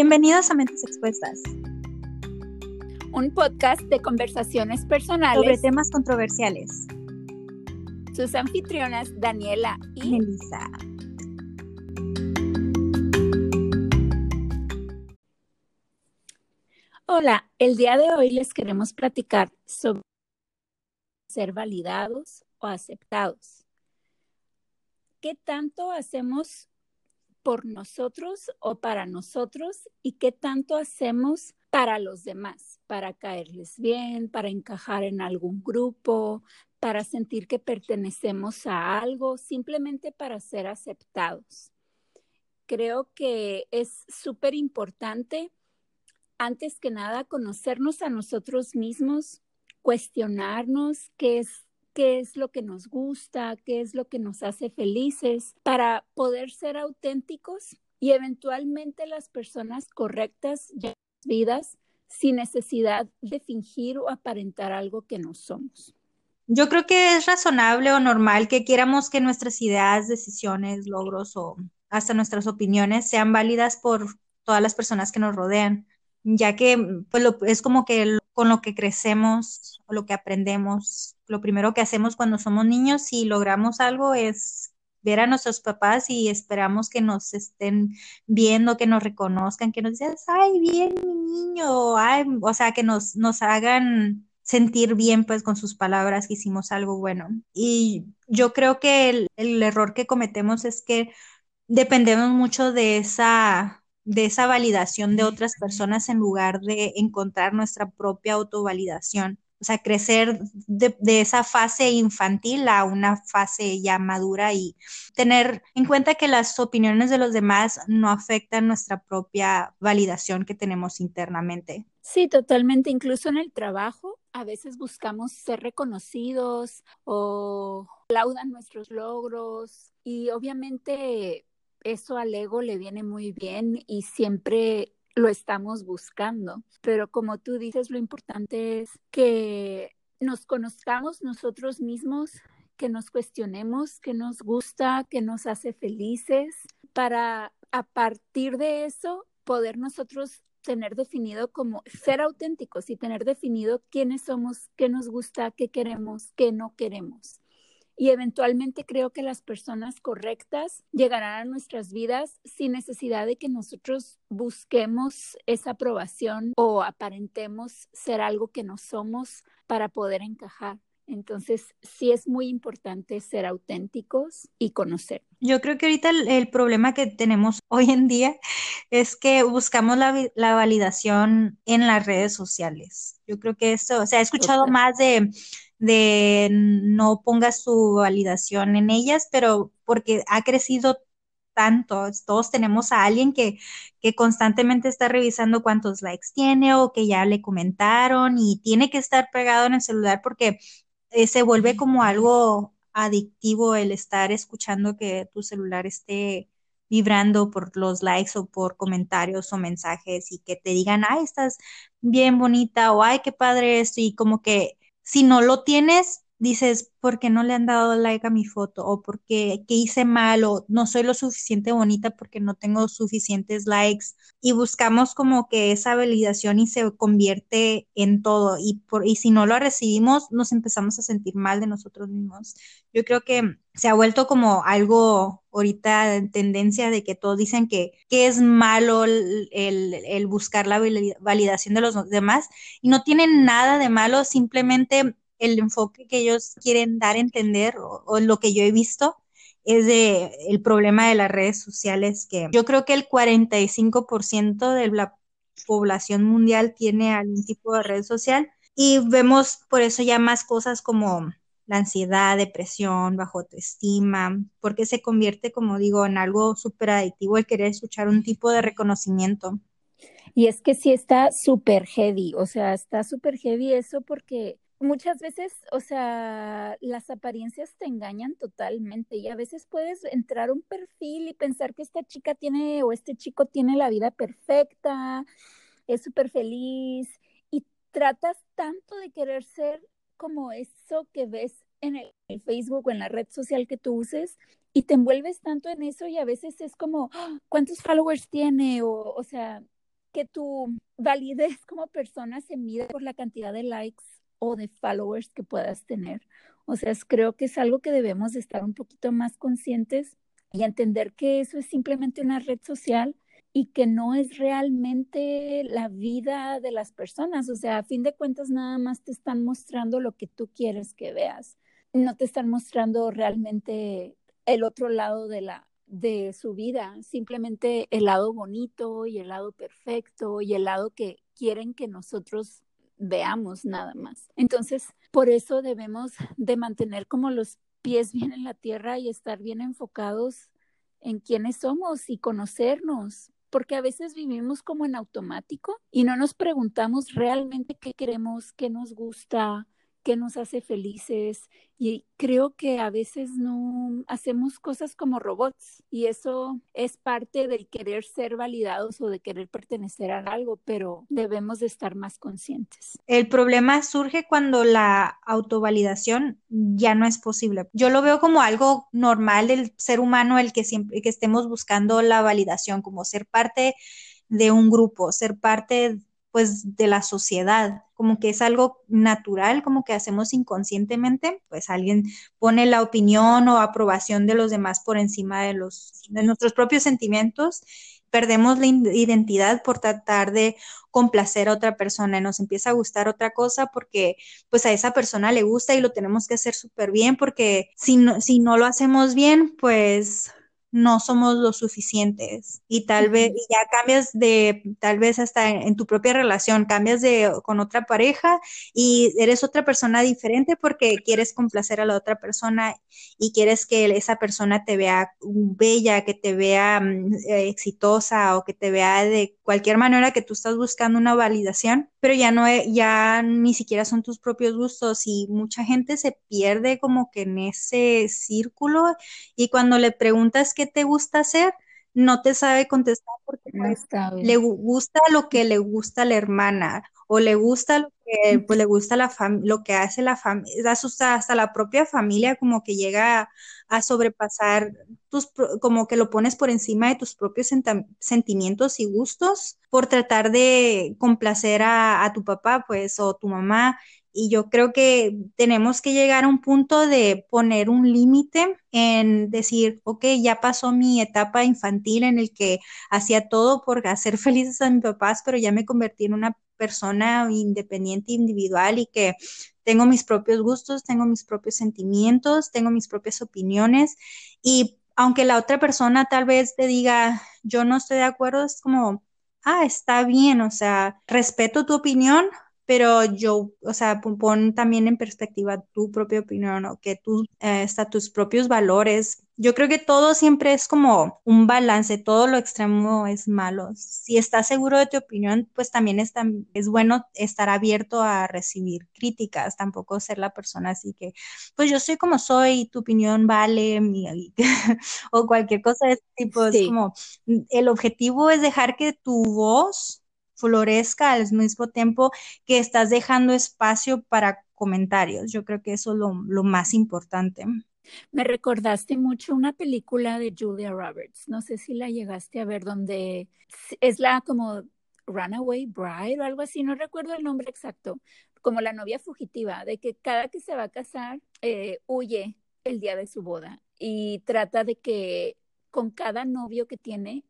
Bienvenidos a Mentes Expuestas, un podcast de conversaciones personales sobre temas controversiales. Sus anfitrionas Daniela y Melissa. Hola, el día de hoy les queremos platicar sobre ser validados o aceptados. ¿Qué tanto hacemos por nosotros o para nosotros y qué tanto hacemos para los demás, para caerles bien, para encajar en algún grupo, para sentir que pertenecemos a algo, simplemente para ser aceptados. Creo que es súper importante, antes que nada, conocernos a nosotros mismos, cuestionarnos qué es qué es lo que nos gusta, qué es lo que nos hace felices, para poder ser auténticos y eventualmente las personas correctas ya vidas sin necesidad de fingir o aparentar algo que no somos. Yo creo que es razonable o normal que quieramos que nuestras ideas, decisiones, logros o hasta nuestras opiniones sean válidas por todas las personas que nos rodean, ya que pues, es como que con lo que crecemos o lo que aprendemos lo primero que hacemos cuando somos niños y logramos algo es ver a nuestros papás y esperamos que nos estén viendo, que nos reconozcan, que nos digan, ay, bien, mi niño, ay, o sea, que nos, nos hagan sentir bien pues con sus palabras que hicimos algo bueno. Y yo creo que el error que cometemos es que dependemos mucho de esa de esa validación de otras personas en lugar de encontrar nuestra propia autovalidación o sea, crecer de, esa fase infantil a una fase ya madura y tener en cuenta que las opiniones de los demás no afectan nuestra propia validación que tenemos internamente. Sí, totalmente. Incluso en el trabajo, a veces buscamos ser reconocidos o aplaudan nuestros logros y obviamente eso al ego le viene muy bien y siempre lo estamos buscando. Pero como tú dices, lo importante es que nos conozcamos nosotros mismos, que nos cuestionemos, que nos gusta, que nos hace felices, para a partir de eso poder nosotros tener definido como ser auténticos y tener definido quiénes somos, qué nos gusta, qué queremos, qué no queremos y eventualmente creo que las personas correctas llegarán a nuestras vidas sin necesidad de que nosotros busquemos esa aprobación o aparentemos ser algo que no somos para poder encajar. Entonces, sí es muy importante ser auténticos y conocer. Yo creo que ahorita el, problema que tenemos hoy en día es que buscamos la, la, validación en las redes sociales. Yo creo que eso, o sea, he escuchado más de de no pongas su validación en ellas, pero porque ha crecido tanto, todos tenemos a alguien que, que constantemente está revisando cuántos likes tiene o que ya le comentaron y tiene que estar pegado en el celular porque eh, se vuelve como algo adictivo el estar escuchando que tu celular esté vibrando por los likes o por comentarios o mensajes y que te digan, ay, estás bien bonita o ay, qué padre esto y como que si no lo tienes, dices, ¿por qué no le han dado like a mi foto? O porque qué hice mal o no soy lo suficiente bonita porque no tengo suficientes likes. Y buscamos como que esa validación y se convierte en todo. Y, por, y si no lo recibimos, nos empezamos a sentir mal de nosotros mismos. Yo creo que se ha vuelto como algo ahorita en tendencia de que todos dicen que, que es malo el, el, buscar la validación de los demás y no tienen nada de malo, simplemente el enfoque que ellos quieren dar a entender o, lo que yo he visto es de el problema de las redes sociales que yo creo que el 45% de la población mundial tiene algún tipo de red social y vemos por eso ya más cosas como la ansiedad, depresión, bajo autoestima, porque se convierte, como digo, en algo súper adictivo el querer escuchar un tipo de reconocimiento. Y es que sí está súper heavy, o sea, está súper heavy eso porque muchas veces, o sea, las apariencias te engañan totalmente y a veces puedes entrar a un perfil y pensar que esta chica tiene o este chico tiene la vida perfecta, es súper feliz y tratas tanto de querer ser como eso que ves en el, Facebook o en la red social que tú uses y te envuelves tanto en eso y a veces es como, ¡Ah! ¿cuántos followers tiene? O, o sea, que tu validez como persona se mide por la cantidad de likes o de followers que puedas tener. O sea, creo que es algo que debemos de estar un poquito más conscientes y entender que eso es simplemente una red social y que no es realmente la vida de las personas. O sea, a fin de cuentas nada más te están mostrando lo que tú quieres que veas. No te están mostrando realmente el otro lado de la de su vida, simplemente el lado bonito y el lado perfecto y el lado que quieren que nosotros veamos nada más. Entonces, por eso debemos de mantener como los pies bien en la tierra y estar bien enfocados en quiénes somos y conocernos, porque a veces vivimos como en automático y no nos preguntamos realmente qué queremos, qué nos gusta, qué nos hace felices y creo que a veces no hacemos cosas como robots y eso es parte del querer ser validados o de querer pertenecer a algo, pero debemos de estar más conscientes. El problema surge cuando la autovalidación ya no es posible. Yo lo veo como algo normal del ser humano el que siempre que estemos buscando la validación, como ser parte de un grupo, ser parte pues de la sociedad, como que es algo natural, como que hacemos inconscientemente, pues alguien pone la opinión o aprobación de los demás por encima de los de nuestros propios sentimientos, perdemos la identidad por tratar de complacer a otra persona y nos empieza a gustar otra cosa porque pues a esa persona le gusta y lo tenemos que hacer súper bien porque si no, si no lo hacemos bien, pues no somos lo suficientes y tal vez ya cambias de tal vez hasta en, tu propia relación cambias de con otra pareja y eres otra persona diferente porque quieres complacer a la otra persona y quieres que esa persona te vea bella que te vea mm, eh, exitosa o que te vea de cualquier manera que tú estás buscando una validación pero ya no e, ya ni siquiera son tus propios gustos y mucha gente se pierde como que en ese círculo y cuando le preguntas qué te gusta hacer, no te sabe contestar porque no pues, le gusta lo que le gusta a la hermana o le gusta lo que pues, le gusta la lo que hace la familia, hasta la propia familia como que llega a, sobrepasar tus, como que lo pones por encima de tus propios sentimientos y gustos por tratar de complacer a, a tu papá, pues, o tu mamá y yo creo que tenemos que llegar a un punto de poner un límite en decir, ok, ya pasó mi etapa infantil en el que hacía todo por hacer felices a mis papás, pero ya me convertí en una persona independiente, individual y que tengo mis propios gustos, tengo mis propios sentimientos, tengo mis propias opiniones. Y aunque la otra persona tal vez te diga, yo no estoy de acuerdo, es como, ah, está bien, o sea, respeto tu opinión, pero yo, o sea, pon, también en perspectiva tu propia opinión o que tú, eh, hasta tus propios valores. Yo creo que todo siempre es como un balance, todo lo extremo es malo. Si estás seguro de tu opinión, pues también es, es bueno estar abierto a recibir críticas, tampoco ser la persona así que, pues yo soy como soy, tu opinión vale, o cualquier cosa de ese tipo. Es como, el objetivo es dejar que tu voz florezca al mismo tiempo que estás dejando espacio para comentarios. Yo creo que eso es lo, más importante. Me recordaste mucho una película de Julia Roberts, no sé si la llegaste a ver, donde es la como Runaway Bride o algo así, no recuerdo el nombre exacto, como la novia fugitiva, de que cada que se va a casar eh, huye el día de su boda y trata de que con cada novio que tiene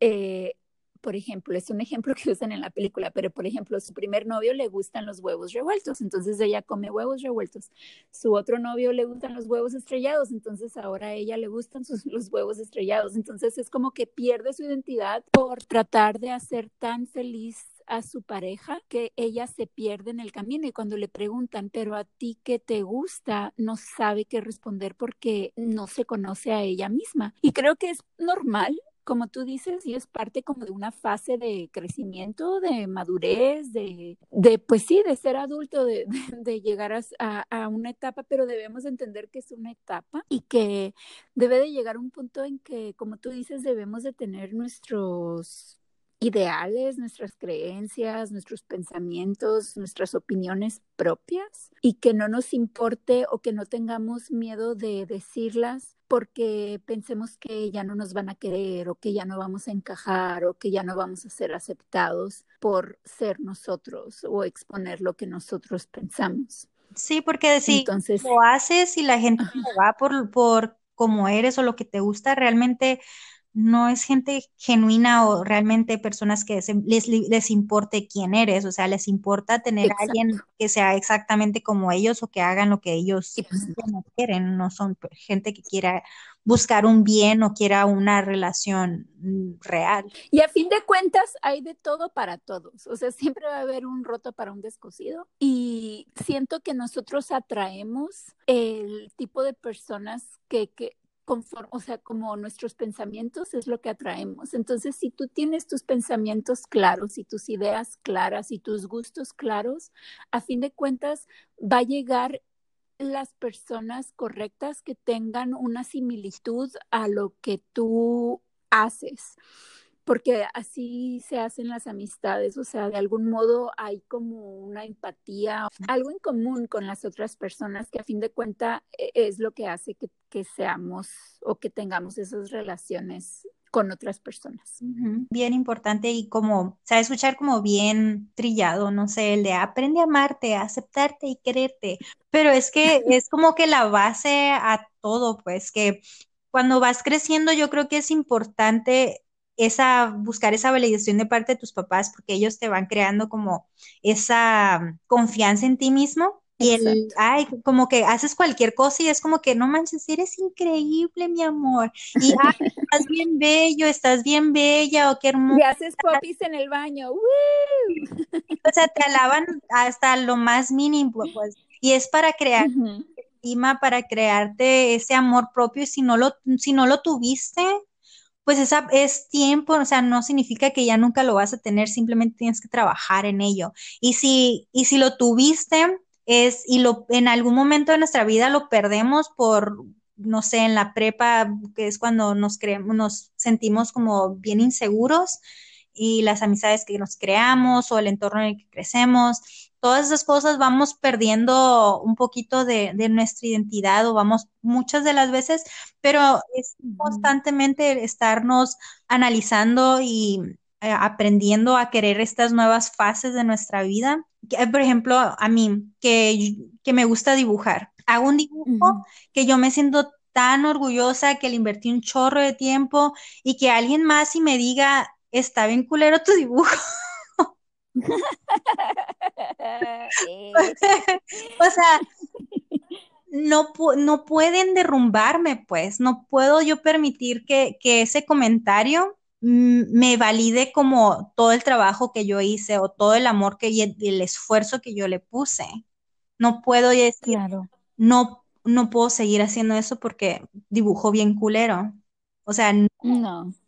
eh, por ejemplo, es un ejemplo que usan en la película, pero por ejemplo, su primer novio le gustan los huevos revueltos, entonces ella come huevos revueltos. Su otro novio le gustan los huevos estrellados, entonces ahora a ella le gustan los huevos estrellados. Entonces es como que pierde su identidad por tratar de hacer tan feliz a su pareja que ella se pierde en el camino y cuando le preguntan, pero a ti qué te gusta, no sabe qué responder porque no se conoce a ella misma. Y creo que es normal como tú dices, y es parte como de una fase de crecimiento, de madurez, de, de pues sí, de ser adulto, de, llegar a, a, una etapa, pero debemos entender que es una etapa y que debe de llegar un punto en que, como tú dices, debemos de tener nuestros ideales, nuestras creencias, nuestros pensamientos, nuestras opiniones propias y que no nos importe o que no tengamos miedo de decirlas porque pensemos que ya no nos van a querer o que ya no vamos a encajar o que ya no vamos a ser aceptados por ser nosotros o exponer lo que nosotros pensamos. Sí, porque si Entonces, lo haces y la gente va por, por cómo eres o lo que te gusta, realmente no es gente genuina o realmente personas que les, les importe quién eres, o sea, les importa tener a alguien que sea exactamente como ellos o que hagan lo que ellos pues, quieren, no son gente que quiera buscar un bien o quiera una relación mm, real. Y a fin de cuentas hay de todo para todos, o sea, siempre va a haber un roto para un descosido y siento que nosotros atraemos el tipo de personas que, que conforme, o sea, como nuestros pensamientos es lo que atraemos. Entonces, si tú tienes tus pensamientos claros y tus ideas claras y tus gustos claros, a fin de cuentas va a llegar las personas correctas que tengan una similitud a lo que tú haces porque así se hacen las amistades, o sea, de algún modo hay como una empatía, algo en común con las otras personas que a fin de cuentas e, es lo que hace que, seamos o que tengamos esas relaciones con otras personas. Bien importante y como, o sea, escuchar como bien trillado, no sé, el de aprende a amarte, a aceptarte y quererte, pero es que es como que la base a todo, pues que cuando vas creciendo yo creo que es importante esa, buscar esa validación de parte de tus papás, porque ellos te van creando como esa confianza en ti mismo. Y el, ay, como que haces cualquier cosa y es como que, no manches, eres increíble, mi amor. Y, ay, estás bien bello, estás bien bella, o qué hermoso. Y haces popis en el baño. O sea, te alaban hasta lo más mínimo, pues. Y es para crear estima, para crearte ese amor propio. Y si no lo, si no lo tuviste, pues esa es tiempo, o sea, no significa que ya nunca lo vas a tener, simplemente tienes que trabajar en ello. Y si, y si lo tuviste, es, y lo, en algún momento de nuestra vida lo perdemos por, no sé, en la prepa, que es cuando nos creemos, nos sentimos como bien inseguros, y las amistades que nos creamos o el entorno en el que crecemos, todas esas cosas vamos perdiendo un poquito de, nuestra identidad o vamos muchas de las veces, pero es constantemente estarnos analizando y eh, aprendiendo a querer estas nuevas fases de nuestra vida. Por ejemplo, a mí, que, que me gusta dibujar, hago un dibujo que yo me siento tan orgullosa que le invertí un chorro de tiempo y que alguien más y me diga, está bien culero tu dibujo. o sea, no, no pueden derrumbarme, pues, no puedo yo permitir que, ese comentario me valide como todo el trabajo que yo hice o todo el amor que y el, esfuerzo que yo le puse. No puedo decir, claro. no, no puedo seguir haciendo eso porque dibujo bien culero. O sea, no,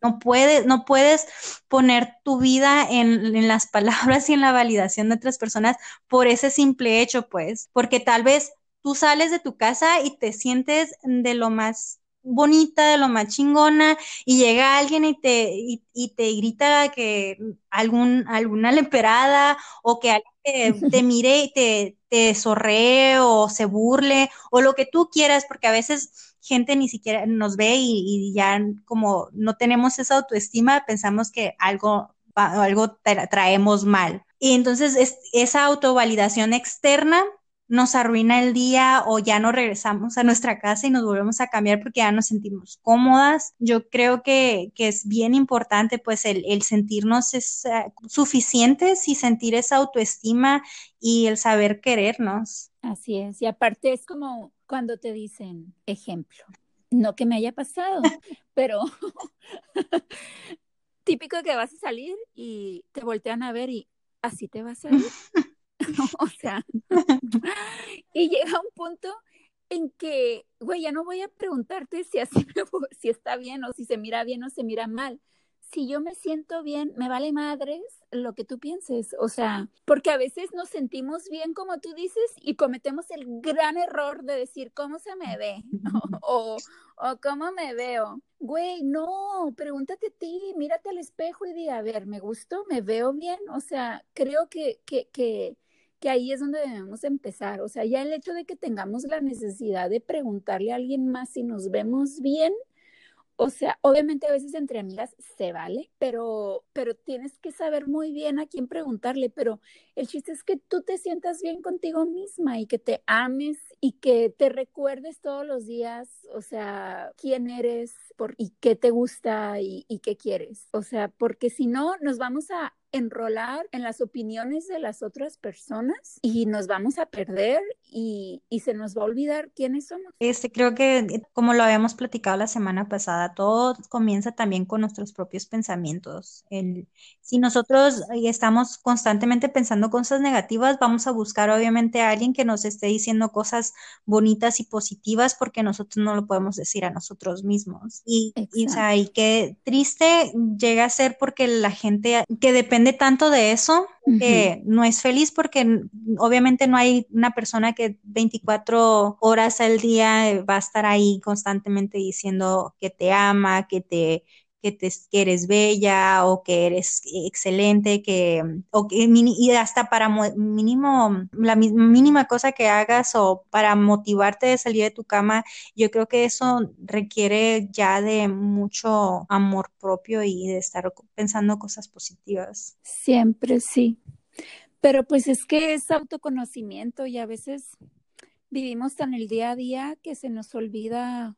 no, puedes, no puedes poner tu vida en, las palabras y en la validación de otras personas por ese simple hecho, pues, porque tal vez tú sales de tu casa y te sientes de lo más bonita, de lo más chingona, y llega alguien y te, y, te grita que algún, alguna lemperada o que alguien te, mire y te, te sorree o se burle o lo que tú quieras, porque a veces gente ni siquiera nos ve y, ya como no tenemos esa autoestima, pensamos que algo, algo traemos mal. Y entonces es, esa autovalidación externa nos arruina el día o ya no regresamos a nuestra casa y nos volvemos a cambiar porque ya nos sentimos cómodas. Yo creo que, es bien importante pues el, sentirnos eh, suficientes y sentir esa autoestima y el saber querernos. Así es, y aparte es como cuando te dicen, ejemplo, no que me haya pasado, pero típico que vas a salir y te voltean a ver y así te vas a ir. o sea, y llega un punto en que, güey, ya no voy a preguntarte si así si está bien o si se mira bien o se mira mal. Si yo me siento bien, me vale madres lo que tú pienses, o sea, porque a veces nos sentimos bien como tú dices y cometemos el gran error de decir cómo se me ve o, o cómo me veo. Güey, no, pregúntate a ti, mírate al espejo y di, a ver, ¿me gusto? ¿Me veo bien? O sea, creo que, que, que, que ahí es donde debemos empezar. O sea, ya el hecho de que tengamos la necesidad de preguntarle a alguien más si nos vemos bien, o sea, obviamente a veces entre amigas se vale, pero, pero tienes que saber muy bien a quién preguntarle, pero el chiste es que tú te sientas bien contigo misma y que te ames y que te recuerdes todos los días, o sea, quién eres por, y qué te gusta y, y qué quieres. O sea, porque si no, nos vamos a enrolar en las opiniones de las otras personas y nos vamos a perder y, y, se nos va a olvidar quiénes somos. Este, creo que como lo habíamos platicado la semana pasada, todo comienza también con nuestros propios pensamientos. El, si nosotros estamos constantemente pensando cosas negativas, vamos a buscar obviamente a alguien que nos esté diciendo cosas bonitas y positivas porque nosotros no lo podemos decir a nosotros mismos. Y, y, o sea, y qué triste llega a ser porque la gente que depende tanto de eso que no es feliz porque obviamente no hay una persona que 24 horas al día va a estar ahí constantemente diciendo que te ama, que te que, te, que eres bella o que eres excelente, que, o que, y hasta para mínimo, la mínima cosa que hagas o para motivarte de salir de tu cama, yo creo que eso requiere ya de mucho amor propio y de estar pensando cosas positivas. Siempre sí. Pero pues es que es autoconocimiento y a veces vivimos tan el día a día que se nos olvida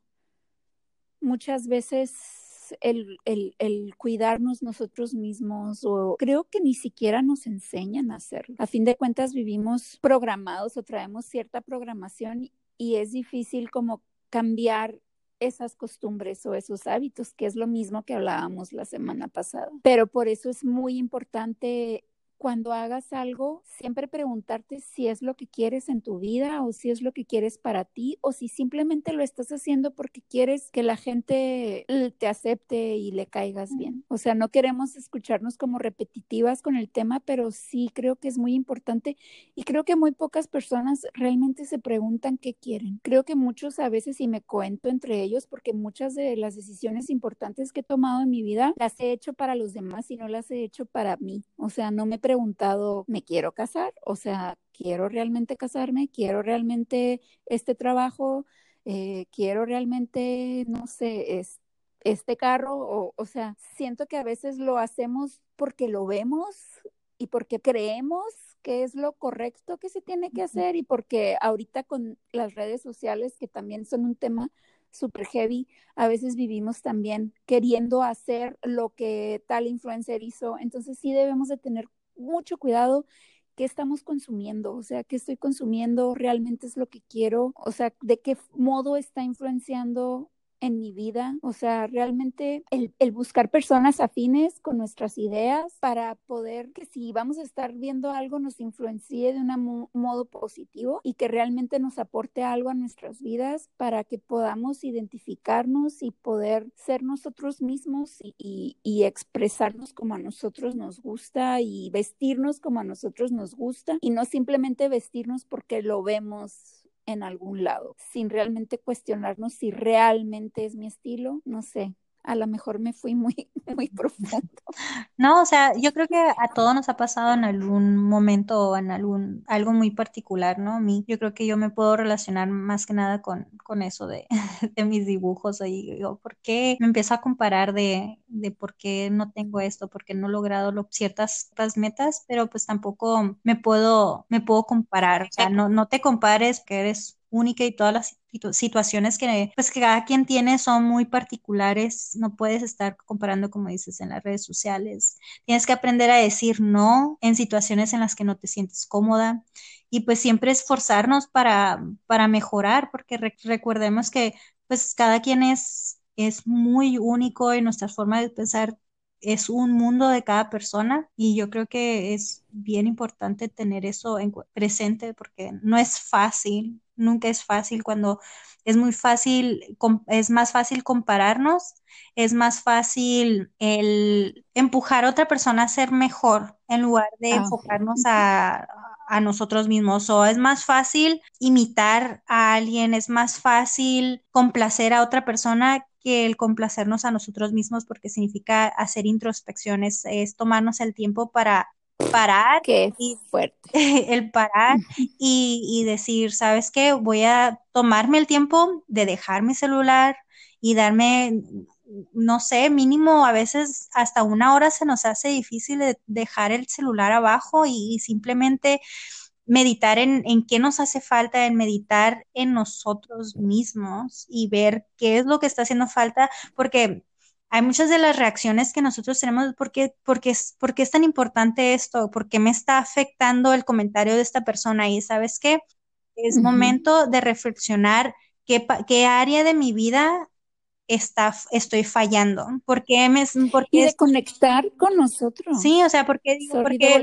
muchas veces el, el, cuidarnos nosotros mismos o creo que ni siquiera nos enseñan a hacerlo. A fin de cuentas vivimos programados o traemos cierta programación y es difícil como cambiar esas costumbres o esos hábitos, que es lo mismo que hablábamos la semana pasada. Pero por eso es muy importante cuando hagas algo, siempre preguntarte si es lo que quieres en tu vida o si es lo que quieres para ti o si simplemente lo estás haciendo porque quieres que la gente te acepte y le caigas bien. O sea, no queremos escucharnos como repetitivas con el tema, pero sí creo que es muy importante y creo que muy pocas personas realmente se preguntan qué quieren. Creo que muchos a veces y me cuento entre ellos porque muchas de las decisiones importantes que he tomado en mi vida las he hecho para los demás y no las he hecho para mí. O sea, no me preguntado, ¿me quiero casar? O sea, ¿quiero realmente casarme? ¿Quiero realmente este trabajo? Eh, ¿Quiero realmente, no sé, es, este carro? O, o sea, siento que a veces lo hacemos porque lo vemos y porque creemos que es lo correcto que se tiene que hacer y porque ahorita con las redes sociales, que también son un tema súper heavy, a veces vivimos también queriendo hacer lo que tal influencer hizo. Entonces sí debemos de tener mucho cuidado qué estamos consumiendo, o sea, qué estoy consumiendo, realmente es lo que quiero, o sea, de qué modo está influenciando en mi vida. O sea, realmente el, el, buscar personas afines con nuestras ideas para poder que si vamos a estar viendo algo nos influencie de un modo positivo y que realmente nos aporte algo a nuestras vidas para que podamos identificarnos y poder ser nosotros mismos y, y, y expresarnos como a nosotros nos gusta y vestirnos como a nosotros nos gusta y no simplemente vestirnos porque lo vemos en algún lado, sin realmente cuestionarnos si realmente es mi estilo, no sé, a lo mejor me fui muy, muy profundo. No, o sea, yo creo que a todos nos ha pasado en algún momento o en algún, algo muy particular, ¿no? A mí, yo creo que yo me puedo relacionar más que nada con, con eso de, de mis dibujos. Y digo, ¿por qué me empiezo a comparar de, de por qué no tengo esto, por qué no he logrado lo, ciertas, ciertas metas? Pero pues tampoco me puedo, me puedo comparar. O sea, no, no te compares que eres única y todas las situaciones que, pues, que cada quien tiene son muy particulares. No puedes estar comparando, como dices, en las redes sociales. Tienes que aprender a decir no en situaciones en las que no te sientes cómoda y pues siempre esforzarnos para, para mejorar, porque recordemos que pues cada quien es, es muy único y nuestra forma de pensar es un mundo de cada persona y yo creo que es bien importante tener eso en presente porque no es fácil, nunca es fácil cuando es muy fácil, es más fácil compararnos, es más fácil el empujar a otra persona a ser mejor en lugar de ah, enfocarnos a, a nosotros mismos o es más fácil imitar a alguien, es más fácil complacer a otra persona que el complacernos a nosotros mismos porque significa hacer introspecciones, es tomarnos el tiempo para parar. Qué fuerte. El parar y, y decir, ¿sabes qué? Voy a tomarme el tiempo de dejar mi celular y darme no sé, mínimo a veces hasta una hora se nos hace difícil dejar el celular abajo y, simplemente meditar en, en, qué nos hace falta, en meditar en nosotros mismos y ver qué es lo que está haciendo falta, porque hay muchas de las reacciones que nosotros tenemos, ¿por qué, porque, porque es tan importante esto? ¿Por qué me está afectando el comentario de esta persona? Y sabes qué, es momento de reflexionar qué, qué área de mi vida está, estoy fallando? ¿Por qué me, por y de conectar con nosotros? Sí, o sea, ¿por qué,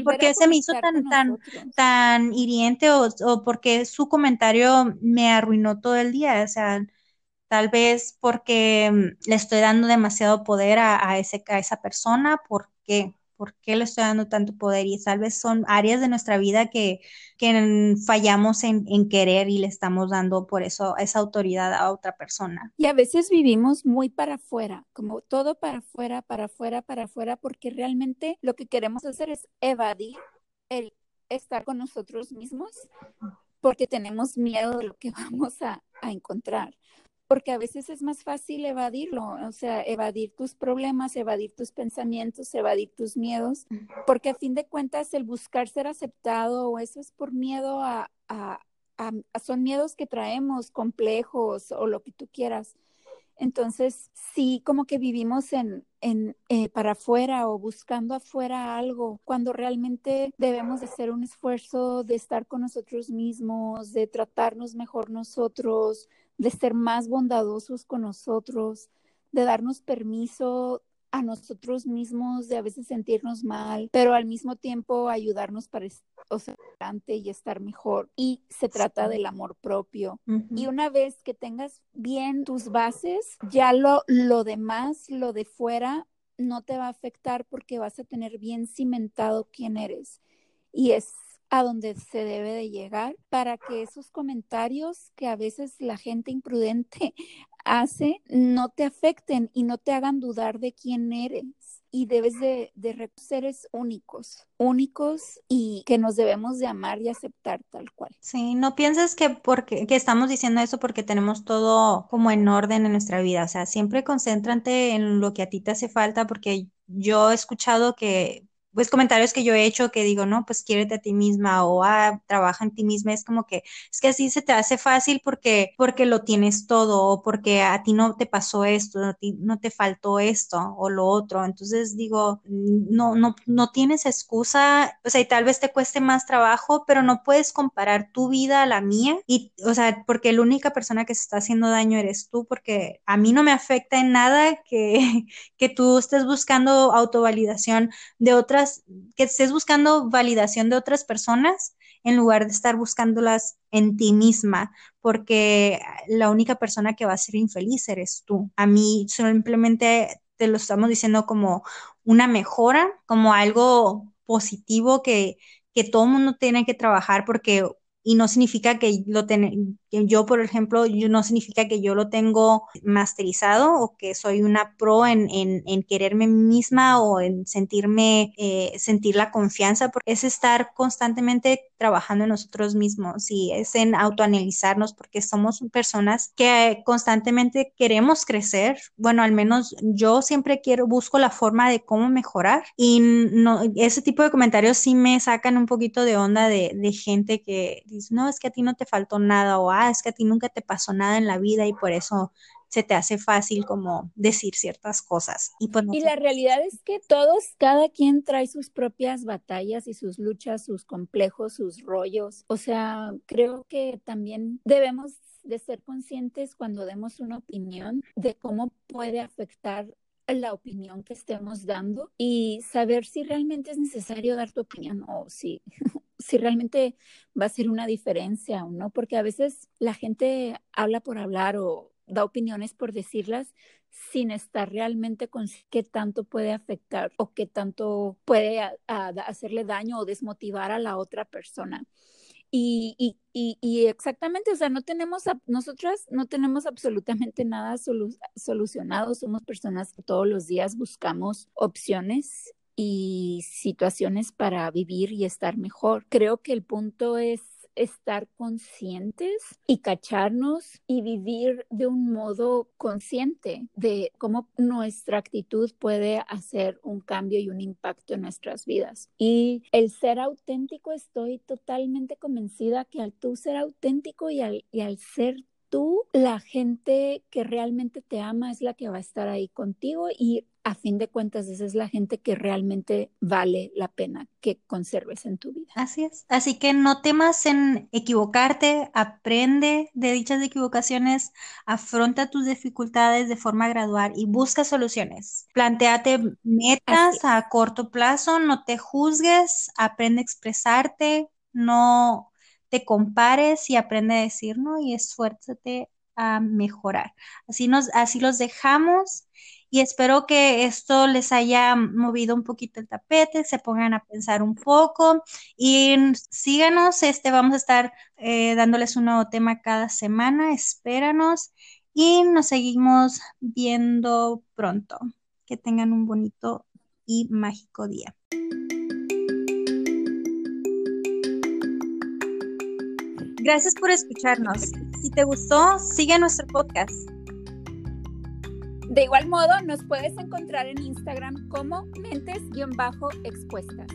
porque, se me hizo tan, tan, tan hiriente o, o porque su comentario me arruinó todo el día? O sea, tal vez porque mm, le estoy dando demasiado poder a, ese, esa persona, ¿por qué? ¿Por qué le estoy dando tanto poder? Y tal vez son áreas de nuestra vida que, fallamos en, querer y le estamos dando por eso esa autoridad a otra persona. Y a veces vivimos muy para afuera, como todo para afuera, para afuera, para afuera, porque realmente lo que queremos hacer es evadir el estar con nosotros mismos porque tenemos miedo de lo que vamos a encontrar porque a veces es más fácil evadirlo, o sea, evadir tus problemas, evadir tus pensamientos, evadir tus miedos, porque a fin de cuentas el buscar ser aceptado o eso es por miedo a, a, a, son miedos que traemos, complejos o lo que tú quieras. Entonces, sí, como que vivimos en, en eh, para afuera o buscando afuera algo, cuando realmente debemos de hacer un esfuerzo de estar con nosotros mismos, de tratarnos mejor nosotros, de ser más bondadosos con nosotros, de darnos permiso a nosotros mismos de a veces sentirnos mal, pero al mismo tiempo ayudarnos para o sea, adelante y estar mejor. Y se trata del amor propio. Y una vez que tengas bien tus bases, ya lo, lo demás, lo de fuera, no te va a afectar porque vas a tener bien cimentado quién eres. Y es a donde se debe de llegar para que esos comentarios que a veces la gente imprudente hace no te afecten y no te hagan dudar de quién eres. Y debes de, seres únicos, únicos y que nos debemos de amar y aceptar tal cual. Sí, no pienses que porque que estamos diciendo eso porque tenemos todo como en orden en nuestra vida. O sea, siempre concéntrate en lo que a ti te hace falta porque yo he escuchado que pues comentarios que yo he hecho que digo, no, pues quiérete a ti misma o ah, trabaja en ti misma, es como que es que así se te hace fácil porque porque lo tienes todo o porque a ti no te pasó esto, a ti no te faltó esto o lo otro. Entonces digo, no no no tienes excusa, o sea, y tal vez te cueste más trabajo, pero no puedes comparar tu vida a la mía y o sea, porque la única persona que se está haciendo daño eres tú porque a mí no me afecta en nada que que tú estés buscando autovalidación de otras que estés buscando validación de otras personas en lugar de estar buscándolas en ti misma, porque la única persona que va a ser infeliz eres tú. A mí simplemente te lo estamos diciendo como una mejora, como algo positivo que, que todo mundo tiene que trabajar porque y no significa que lo ten, yo, por ejemplo, yo, no significa que yo lo tengo masterizado o que soy una pro en, en, en quererme misma o en sentirme, eh, sentir la confianza, porque es estar constantemente trabajando en nosotros mismos y es en autoanalizarnos porque somos personas que constantemente queremos crecer. Bueno, al menos yo siempre quiero, busco la forma de cómo mejorar y no, ese tipo de comentarios sí me sacan un poquito de onda de, de gente que dice, no, es que a ti no te faltó nada o ah, es que a ti nunca te pasó nada en la vida y por eso se te hace fácil como decir ciertas cosas. Y, pues, y la realidad es que todos, cada quien trae sus propias batallas y sus luchas, sus complejos, sus rollos. O sea, creo que también debemos de ser conscientes cuando demos una opinión de cómo puede afectar la opinión que estemos dando y saber si realmente es necesario dar tu opinión o si si realmente va a ser una diferencia o no, porque a veces la gente habla por hablar o da opiniones por decirlas sin estar realmente con qué tanto puede afectar o qué tanto puede hacerle daño o desmotivar a la otra persona. Y, y, y, exactamente, o sea, no tenemos, nosotras no tenemos absolutamente nada solucionado, somos personas que todos los días buscamos opciones y situaciones para vivir y estar mejor. Creo que el punto es estar conscientes y cacharnos y vivir de un modo consciente de cómo nuestra actitud puede hacer un cambio y un impacto en nuestras vidas. Y el ser auténtico, estoy totalmente convencida que al tú ser auténtico y al, y al ser tú, la gente que realmente te ama es la que va a estar ahí contigo y a fin de cuentas esa es la gente que realmente vale la pena que conserves en tu vida. Así es. Así que no temas en equivocarte, aprende de dichas equivocaciones, afronta tus dificultades de forma gradual y busca soluciones. Plantéate metas a corto plazo, no te juzgues, aprende a expresarte, no te compares y aprende a decir, ¿no? Y esfuérzate a mejorar. Así, nos, así los dejamos y espero que esto les haya movido un poquito el tapete, se pongan a pensar un poco y síganos, este, vamos a estar eh, dándoles un nuevo tema cada semana, espéranos y nos seguimos viendo pronto. Que tengan un bonito y mágico día. Gracias por escucharnos. Si te gustó, sigue nuestro podcast. De igual modo, nos puedes encontrar en Instagram como mentes-expuestas.